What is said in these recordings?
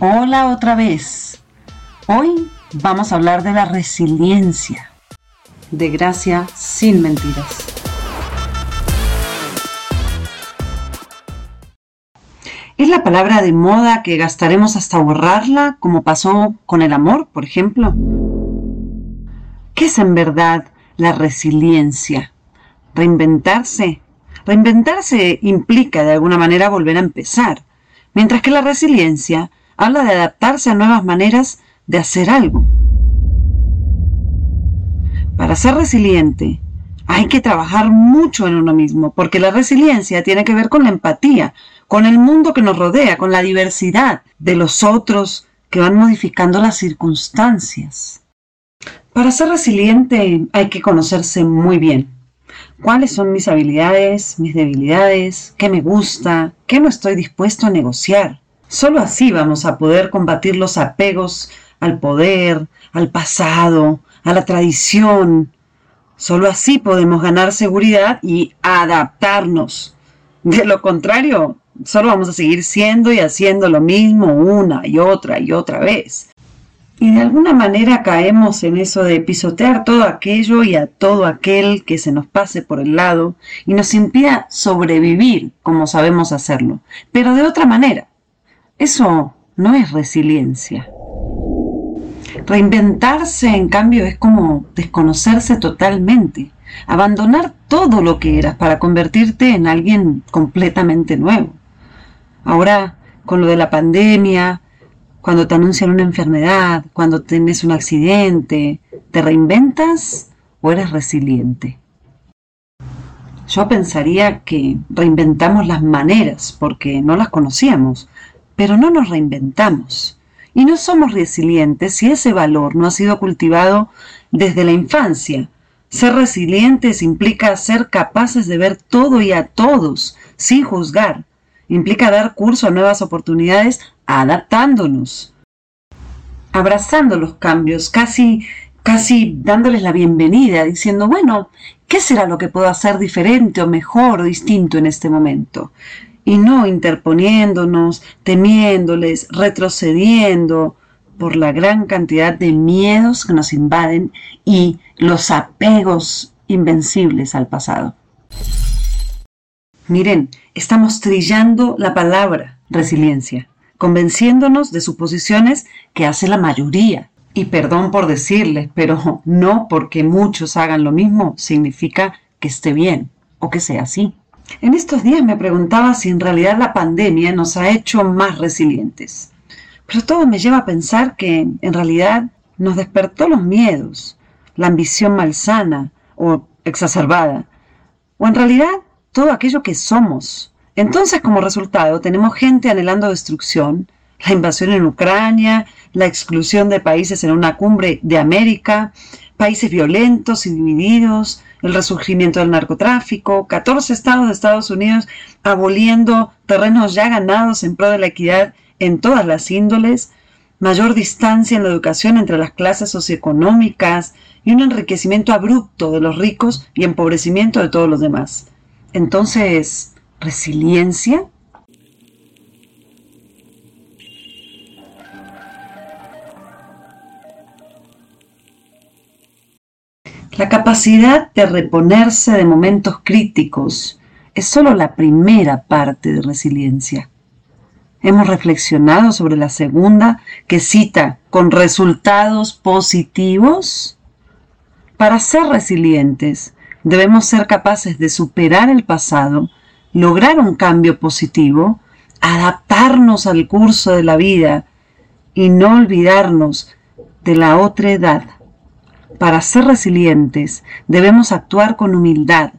Hola otra vez. Hoy vamos a hablar de la resiliencia, de gracia sin mentiras. ¿Es la palabra de moda que gastaremos hasta borrarla, como pasó con el amor, por ejemplo? ¿Qué es en verdad la resiliencia? ¿Reinventarse? Reinventarse implica de alguna manera volver a empezar, mientras que la resiliencia habla de adaptarse a nuevas maneras de hacer algo. Para ser resiliente hay que trabajar mucho en uno mismo, porque la resiliencia tiene que ver con la empatía, con el mundo que nos rodea, con la diversidad de los otros que van modificando las circunstancias. Para ser resiliente hay que conocerse muy bien. ¿Cuáles son mis habilidades, mis debilidades? ¿Qué me gusta? ¿Qué no estoy dispuesto a negociar? Solo así vamos a poder combatir los apegos al poder, al pasado, a la tradición. Solo así podemos ganar seguridad y adaptarnos. De lo contrario, solo vamos a seguir siendo y haciendo lo mismo una y otra y otra vez. Y de alguna manera caemos en eso de pisotear todo aquello y a todo aquel que se nos pase por el lado y nos impida sobrevivir como sabemos hacerlo, pero de otra manera. Eso no es resiliencia. Reinventarse, en cambio, es como desconocerse totalmente, abandonar todo lo que eras para convertirte en alguien completamente nuevo. Ahora, con lo de la pandemia, cuando te anuncian una enfermedad, cuando tienes un accidente, ¿te reinventas o eres resiliente? Yo pensaría que reinventamos las maneras porque no las conocíamos, pero no nos reinventamos. Y no somos resilientes si ese valor no ha sido cultivado desde la infancia. Ser resilientes implica ser capaces de ver todo y a todos sin juzgar. Implica dar curso a nuevas oportunidades adaptándonos, abrazando los cambios, casi casi dándoles la bienvenida, diciendo, bueno, ¿qué será lo que puedo hacer diferente o mejor o distinto en este momento? Y no interponiéndonos, temiéndoles, retrocediendo por la gran cantidad de miedos que nos invaden y los apegos invencibles al pasado. Miren, estamos trillando la palabra resiliencia, convenciéndonos de suposiciones que hace la mayoría. Y perdón por decirles, pero no porque muchos hagan lo mismo significa que esté bien o que sea así. En estos días me preguntaba si en realidad la pandemia nos ha hecho más resilientes. Pero todo me lleva a pensar que en realidad nos despertó los miedos, la ambición malsana o exacerbada, o en realidad todo aquello que somos. Entonces como resultado tenemos gente anhelando destrucción, la invasión en Ucrania, la exclusión de países en una cumbre de América, países violentos y divididos, el resurgimiento del narcotráfico, 14 estados de Estados Unidos aboliendo terrenos ya ganados en pro de la equidad en todas las índoles, mayor distancia en la educación entre las clases socioeconómicas y un enriquecimiento abrupto de los ricos y empobrecimiento de todos los demás. Entonces, ¿resiliencia? La capacidad de reponerse de momentos críticos es solo la primera parte de resiliencia. Hemos reflexionado sobre la segunda que cita con resultados positivos. Para ser resilientes debemos ser capaces de superar el pasado, lograr un cambio positivo, adaptarnos al curso de la vida y no olvidarnos de la otra edad para ser resilientes debemos actuar con humildad,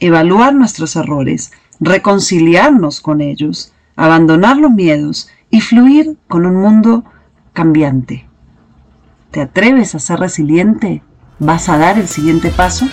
evaluar nuestros errores, reconciliarnos con ellos, abandonar los miedos y fluir con un mundo cambiante. ¿Te atreves a ser resiliente? ¿Vas a dar el siguiente paso?